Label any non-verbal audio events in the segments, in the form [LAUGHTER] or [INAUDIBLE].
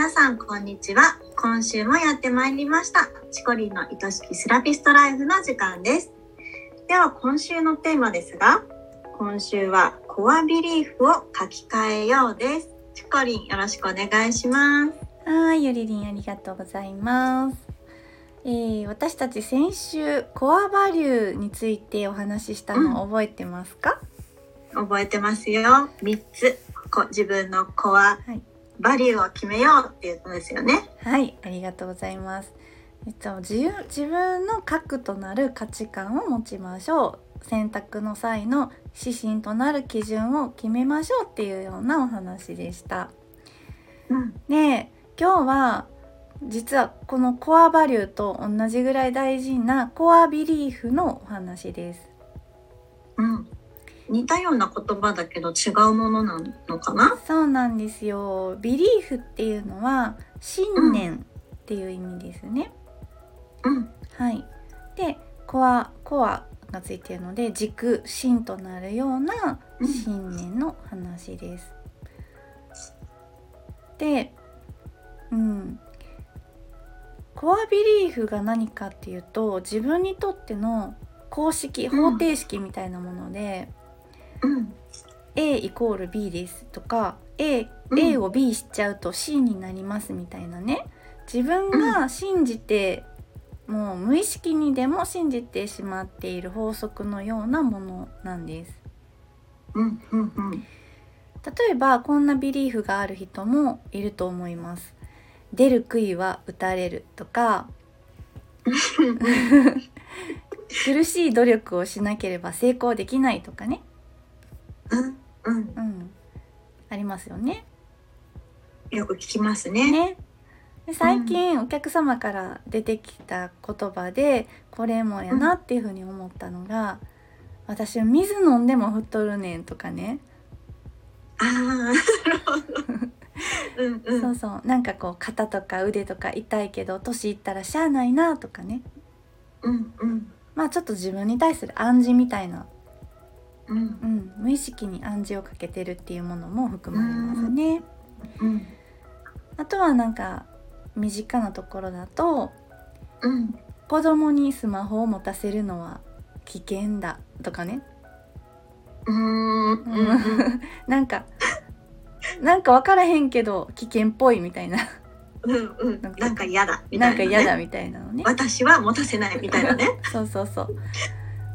皆さんこんにちは。今週もやってまいりました。チコリンの愛しきセラピストライフの時間です。では今週のテーマですが今週はコアビリーフを書き換えようです。チコリンよろしくお願いします。はいゆりりんありがとうございます。えー、私たち先週コアバリューについてお話ししたのを覚えてますか、うん、覚えてますよ。3つ。こ自分のコア、はいバリューを決めようっていうのですよね。はい、ありがとうございます。えっと、自由自分の核となる価値観を持ちましょう選択の際の指針となる基準を決めましょうっていうようなお話でした。うん、で今日は実はこのコアバリューと同じぐらい大事なコアビリーフのお話です。うん、似たような言葉だけど違うものなのかな？そうなんですよ。ビリーフっていうのは信念っていう意味ですね、うん、はい。でコアコアがついているので軸芯となるような信念の話です、うん、でうん。コアビリーフが何かっていうと自分にとっての公式方程式みたいなもので、うん、A イコール B ですとか A,、うん、A を B しちゃうと C になりますみたいなね。自分が信じて、うん、もう無意識にでも信じてしまっている法則のようなものなんです。うんうんうん、例えばこんなビリーフがある人もいると思います。出る杭は打たれるとか [LAUGHS] 苦しい努力をしなければ成功できないとかねうんうんうんありますよね。よく聞きますね。ねで最近お客様から出てきた言葉でこれもやなっていうふうに思ったのが「私水飲んでも太るねん」とかね。あなるほど。うんうん、そうそうなんかこう肩とか腕とか痛いけど年いったらしゃあないなとかね、うんうん、まあちょっと自分に対する暗示みたいなうん、無意識に暗示をかけてるっていうものも含まれますね。うん、あとはなんか身近なところだと、うん、子供にスマホを持たせるのは危険だとかね。うん。なんかなんか分からへんけど危険っぽいみたいな。うん。うん、なんか嫌だみたいな、ね、なんか嫌だみたいなのね。私は持たせないみたいなね。[LAUGHS] そうそうそう。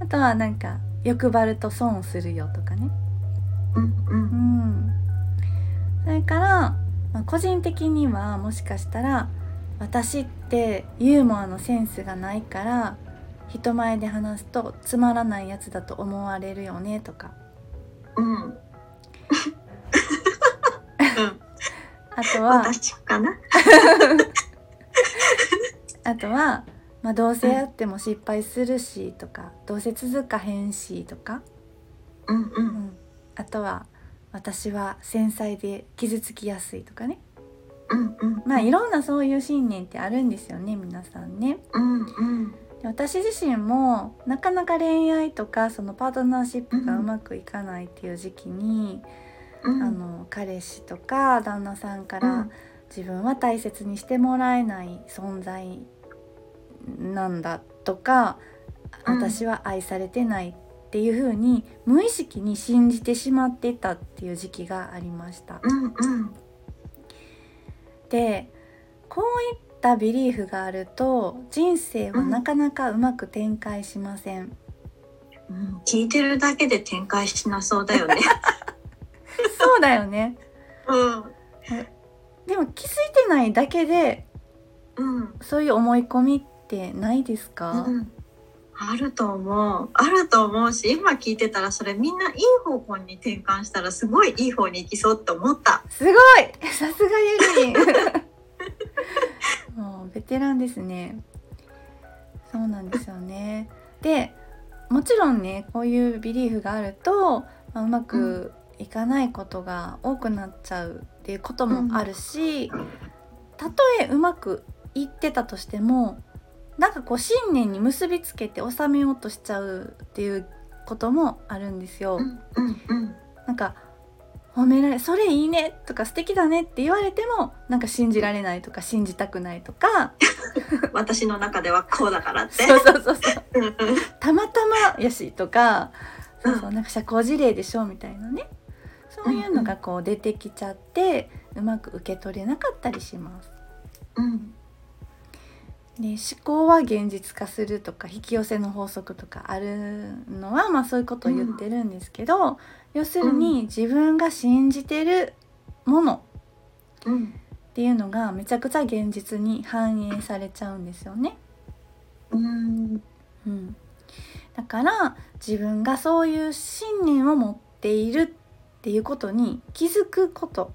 あとはなんか欲張ると損するよとかね。うん、うん、それから、まあ、個人的にはもしかしたら私ってユーモアのセンスがないから人前で話すとつまらないやつだと思われるよねとか。うん。あとはあとはまあ、どうせやっても失敗するしとか、どうせ続かへんしとか、うんうん、うん、あとは私は繊細で傷つきやすいとかね、うんうん、まあいろんなそういう信念ってあるんですよね皆さんね。うんうん。私自身もなかなか恋愛とかそのパートナーシップがうまくいかないっていう時期に、うん、あの彼氏とか旦那さんから自分は大切にしてもらえない存在なんだとか、私は愛されてないっていう風に無意識に信じてしまってたっていう時期がありました。うんうん、でこういったビリーフがあると人生はなかなかうまく展開しません。うん、聞いてるだけで展開しなそうだよね。[LAUGHS] そうだよね。うん。でも気づいてないだけで、うん、そういう思い込みってないですか、うん、あると思う。あると思うし今聞いてたらそれみんないい方向に転換したらすごいいい方に行きそうって思った。すごい！[LAUGHS] さすがゆり。[LAUGHS] もうベテランですね。そうなんですよね。でもちろんねこういうビリーフがあると、まあ、うまくいかないことが多くなっちゃうっていうこともあるし、たとえうまくいってたとしてもなんかこう信念に結びつけて収めようとしちゃうっていうこともあるんですよ。なんか褒められ「それいいね」とか「素敵だね」って言われてもなんか信じられないとか信じたくないとか。[LAUGHS] 私の中ではこうだからって。[LAUGHS] そうそうそうそう。たまたまやしとかそうそうなんか社交辞令でしょみたいなね。そういうのがこう出てきちゃってうまく受け取れなかったりします。うんで思考は現実化するとか引き寄せの法則とかあるのは、まあ、そういうことを言ってるんですけど、要するに自分が信じてるものうん。っていうのがめちゃくちゃ現実に反映されちゃうんですよね。うん。うん、だから自分がそういう信念を持っているっていうことに気づくこと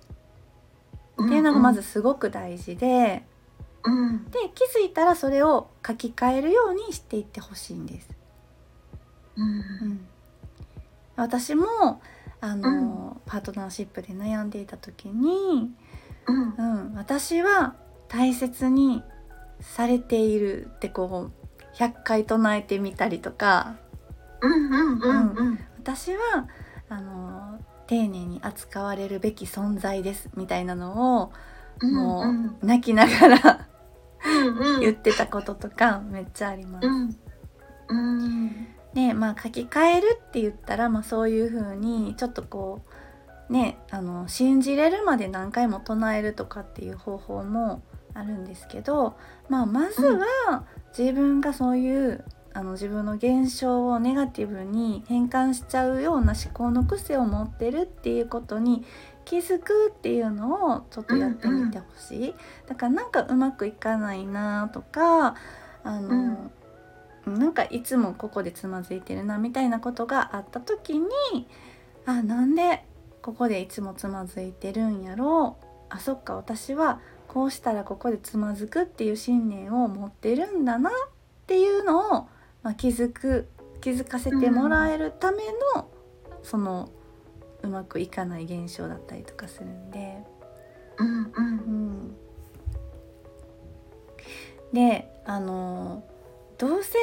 っていうのがまずすごく大事で。うん。で気づいたらそれを書き換えるようにしていってほしいんです。うん。うん、私もあの、パートナーシップで悩んでいた時に、うん。うん、私は大切にされているってこう100回唱えてみたりとか。うんうんうんうん。私はあの丁寧に扱われるべき存在ですみたいなのをもうん。う泣きながらうんうん。言ってたこととかめっちゃあります。うん。うん。でまあ書き換えるって言ったら、まあ、そういう風にちょっとこうねあの信じれるまで何回も唱えるとかっていう方法もあるんですけど、まあ、まずは自分がそういうあの自分の現象をネガティブに変換しちゃうような思考の癖を持ってるっていうことに気づくっていうのをちょっとやってみてほしい。だからなんかうまくいかないなとかあの、なんかいつもここでつまずいてるなみたいなことがあった時にあなんでここでいつもつまずいてるんやろう？あそっか私はこうしたらここでつまずくっていう信念を持ってるんだなっていうのを、まあ、気づく気づかせてもらえるための、そのうまくいかない現象だったりとかするんで。うんうんうん、であのどうせ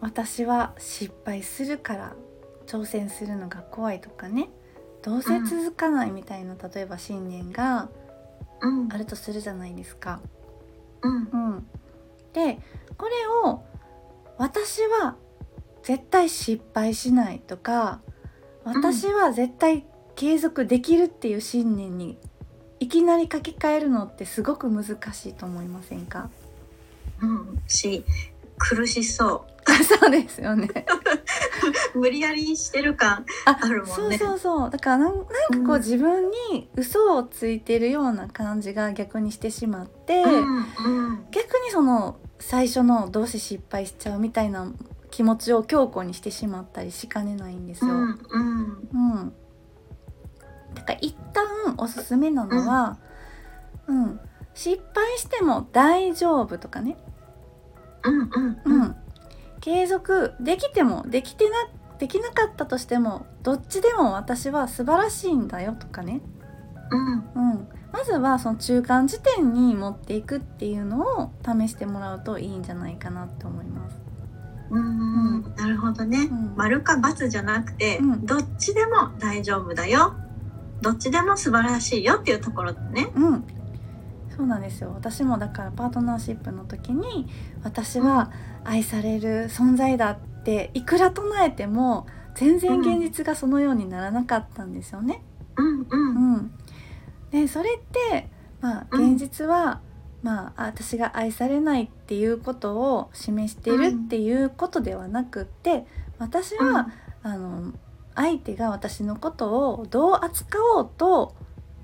私は失敗するから挑戦するのが怖いとかね。どうせ続かないみたいな、例えば信念がうん。あるとするじゃないですか。うん。うん、でこれを私は絶対失敗しないとか私は絶対継続できるっていう信念にいきなり書き換えるのってすごく難しいと思いませんか？うんし苦しそそうですよね。う [LAUGHS] 無理やりしてる感ああるもんね。そうそうそう。だからなんなんかこううん自分に嘘をついてるような感じが逆にしてしまって、うんうん。逆にその最初のどうして失敗しちゃうみたいな気持ちを強固にしてしまったりしかねないんですよ。うんうん。うん、だから一旦おすすめなのは、うん失敗しても大丈夫とかね、うんうんううん。ん継続できてもできてなできなかったとしてもどっちでも私は素晴らしいんだよとかね、うん。うん、まずはその中間時点に持っていくっていうのを試してもらうといいんじゃないかなって思います。うん。うん。なるほどね、うん。丸か×じゃなくて、うん。どっちでも大丈夫だよどっちでも素晴らしいよっていうところだね。うん、そうなんですよ。私もだからパートナーシップの時に私は愛される存在だっていくら唱えても全然現実がそのようにならなかったんですよね。うんうん。うん、でそれってまあうん。現実は、まああ私が愛されないっていうことを示してるっていうことではなくって私は、あの相手が私のことをどう扱おうと、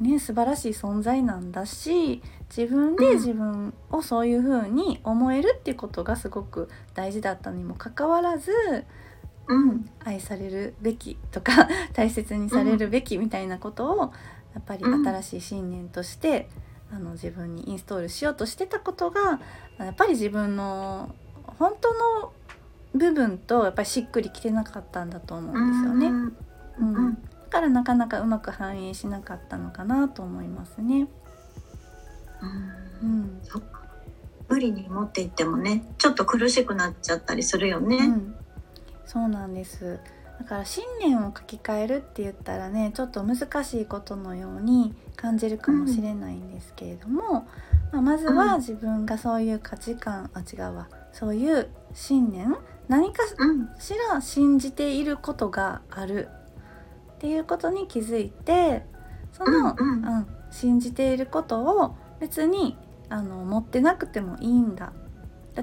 ね、素晴らしい存在なんだし自分で自分をそういう風に思えるっていうことがすごく大事だったにもかかわらず、うん。愛されるべきとか [LAUGHS] 大切にされるべきみたいなことをやっぱりうん。新しい信念として、あの自分にインストールしようとしてたことがやっぱり自分の本当の部分とやっぱりしっくりきてなかったんだと思うんですよね。うんうんうん。だからなかなかうまく反映しなかったのかなと思いますね。ううん。ん、そっか。無理に持っていってもねちょっと苦しくなっちゃったりするよね。うん、そうなんです。だから信念を書き換えるって言ったらねちょっと難しいことのように感じるかもしれないんですけれども、まあ、まずは自分がそういう価値観あ違うわ。そういう信念何かしら信じていることがある。っていうことに気づいてその、うん、うん、信じていることを別にあの持ってなくてもいいんだ。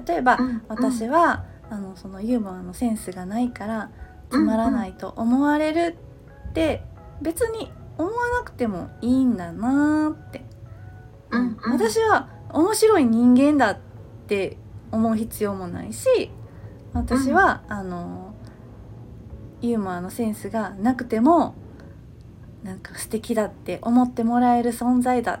例えば、うんうん、私はあのそのユーモアのセンスがないからつまらないと思われるって別に思わなくてもいいんだなって、うん、うん、私は面白い人間だって思う必要もないし私は、うん、あのユーモアのセンスがなくてもなんか素敵だって思ってもらえる存在だっ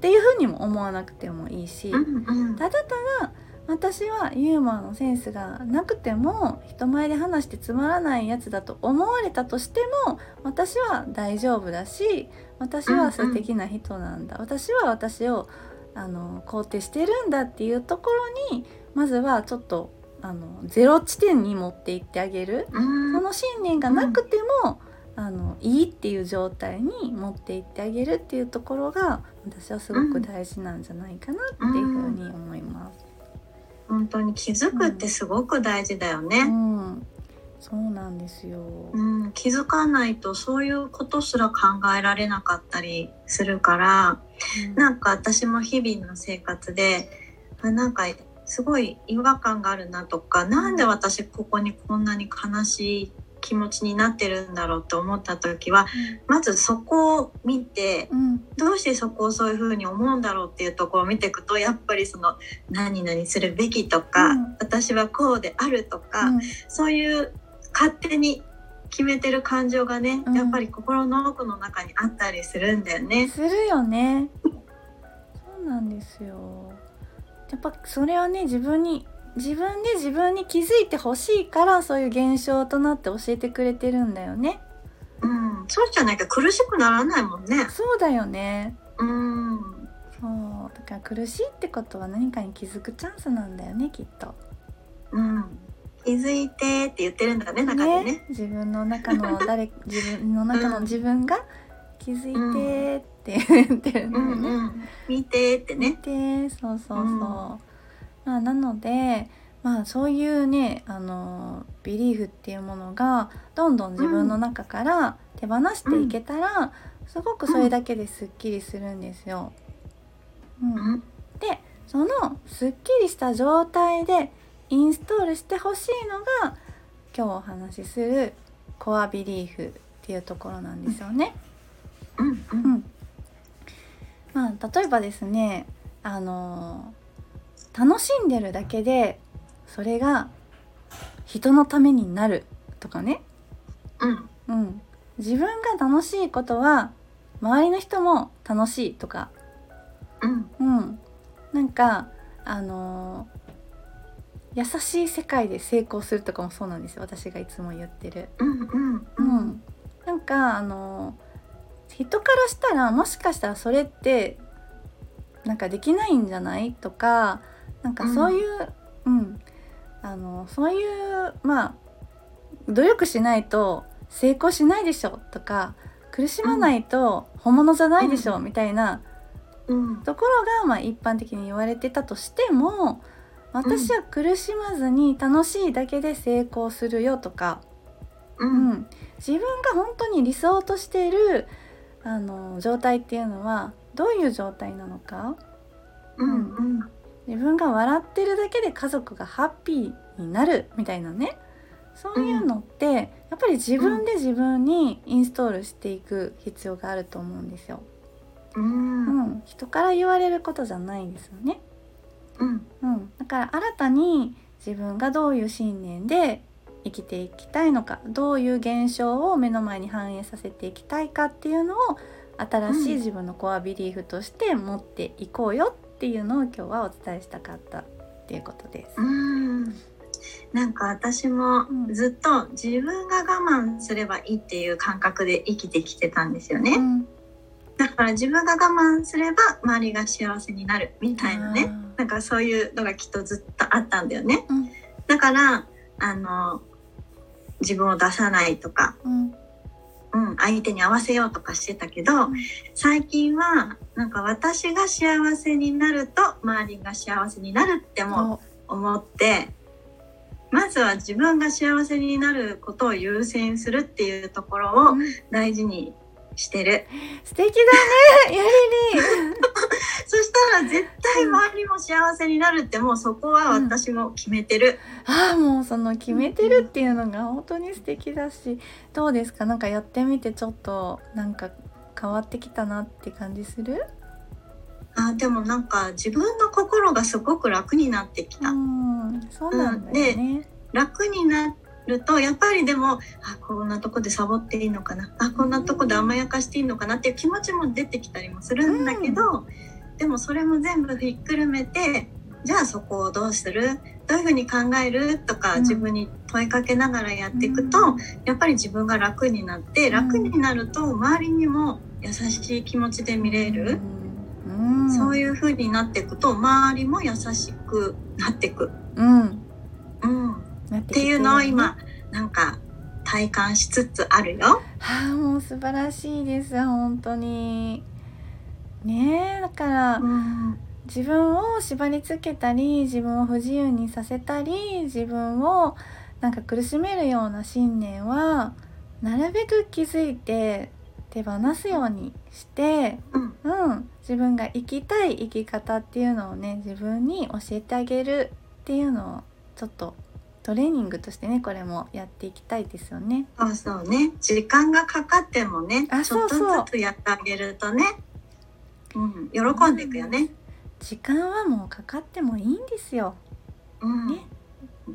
ていうふうにも思わなくてもいいし、うんうん、ただただ私はユーモアのセンスがなくても人前で話してつまらないやつだと思われたとしても私は大丈夫だし私は素敵な人なんだ、うんうん、私は私をあの肯定してるんだっていうところにまずはちょっとあのゼロ地点に持っていってあげる、うん、その信念がなくても、うん、あのいいっていう状態に持っていってあげるっていうところが私はすごく大事なんじゃないかなっていうふうに思います。本当に気づくってすごく大事だよね。うん、そうなんですよ、うん、気づかないとそういうことすら考えられなかったりするから、うん、なんか私も日々の生活であなんかすごい違和感があるなとか何で私ここにこんなに悲しい気持ちになってるんだろうと思った時は、うん、まずそこを見て、うん、どうしてそこをそういうふうに思うんだろうっていうところを見ていくとやっぱりその何々するべきとか、うん、私はこうであるとか、そういう勝手に決めてる感情がね、やっぱり心の奥の中にあったりするんだよね。するよね。そうなんですよ。やっぱそれはね自分に自分で自分に気づいてほしいからそういう現象となって教えてくれてるんだよね。うん、そうじゃなきゃ苦しくならないもんね。そうだよね。うん。そうだから苦しいってことは何かに気づくチャンスなんだよねきっと。うん。気づいてって言ってるんだね中でね。ね自分の中の誰自分の中の自分が気づいてって言ってるんだよね。うんうん、見てってね。見てそうそうそう。うんまあ、なので、まあ、そういうねあのビリーフっていうものがどんどん自分の中から手放していけたら、うん、すごくそれだけですっきりするんですよ。うん、でそのすっきりした状態でインストールしてほしいのが今日お話しするコアビリーフっていうところなんですよね。うん、うん、まあ例えばですねあの楽しんでるだけでそれが人のためになるとかね、うん、うん、自分が楽しいことは周りの人も楽しいとか、うん、うん、なんかあのー、優しい世界で成功するとかもそうなんですよ。私がいつも言ってる。うんうん。うん、なんかあのー、人からしたらもしかしたらそれってなんかできないんじゃない？とかなんかそういう、うん、うん、あのそういうまあ努力しないと成功しないでしょ？とか苦しまないと本物じゃないでしょ、うん、みたいなところが、まあ、一般的に言われてたとしても私は苦しまずに楽しいだけで成功するよとか、うん、うん、自分が本当に理想としているあの状態っていうのはどういう状態なのか、うん、うん、自分が笑ってるだけで家族がハッピーになるみたいなね。そういうのって、うん、やっぱり自分で自分にインストールしていく必要があると思うんですよ。うん、うん、人から言われることじゃないんですよね。うん、うん、だから新たに自分がどういう信念で生きていきたいのかどういう現象を目の前に反映させていきたいかっていうのを新しい自分のコアビリーフとして持っていこうよっていうのを今日はお伝えしたかったっていうことです。うん。なんか私もずっと自分が我慢すればいいっていう感覚で生きてきてたんですよね。うん、だから自分が我慢すれば周りが幸せになるみたいなね。なんかそういうのがきっとずっとあったんだよね。うん、だからあの自分を出さないとか、うん。うん、相手に合わせようとかしてたけど、うん。最近はなんか私が幸せになると周りが幸せになるってもお思ってまずは自分が幸せになることを優先するっていうところをうん。大事にしてる。素敵だねやりりそ [LAUGHS] したら絶対周りも幸せになるってもうそこは私も決めてる。ああもうその決めてるっていうのが本当に素敵だしどうですか？なんかやってみてちょっとなんか変わってきたなって感じする？あでもなんか自分の心がすごく楽になってきた。うんそうなんだよね、楽になるとやっぱりでもあこんなとこでサボっていいのかな？あこんなとこで甘やかしていいのかな？っていう気持ちも出てきたりもするんだけど、でもそれも全部ひっくるめてじゃあそこをどうする？どういうふうに考える？とかうん。自分に問いかけながらやっていくと、うん。やっぱり自分が楽になってん。楽になると周りにも優しい気持ちで見れる、うん、そういう風になっていくと周りも優しくなっていく。うん。うん。なっっていうのを今なんか体感しつつあるよ。はあもう素晴らしいです本当にねえだからうん自分を縛り付けたり自分を不自由にさせたり自分をなんか苦しめるような信念はなるべく気づいて手放すようにして、うん。うん、自分が生きたい生き方っていうのをね自分に教えてあげるっていうのをちょっとトレーニングとしてねこれもやっていきたいですよね。そうそうね。時間がかかってもねあちょっとずつやってあげるとね、うん、喜んでいくよね。時間はもうかかってもいいんですよ。うんね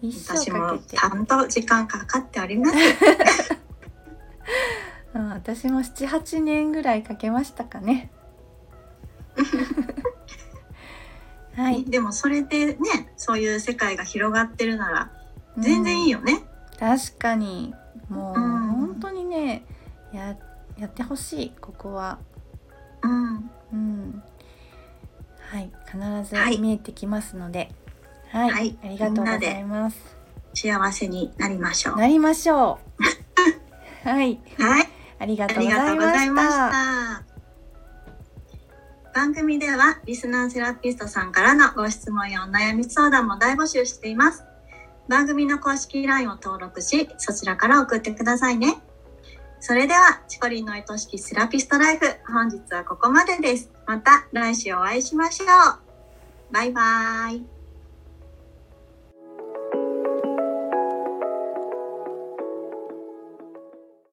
一生私もかけてち。ゃんと時間かかっております。[LAUGHS] うん私も78年ぐらいかけましたかね。はい、[LAUGHS] でもそれでねそういう世界が広がってるなら全然いいよ。よね。確かにもううん本当にねややってほしいここは。うん、うん。はい必はいず見えてきますので、はい、はいありがとうございます。幸せになりましょう。なりましょう。[LAUGHS] はい、はい。ありがあとうございまし。た。番組ではリスナーセラピストさんからのご質問やお悩み相談も大募集しています。番組の公式 LINE を登録し、そちらから送ってくださいね。それでは、チコリンの愛しきセラピストライフ、本日はここまでです。また来週お会いしましょう。バイバーイ。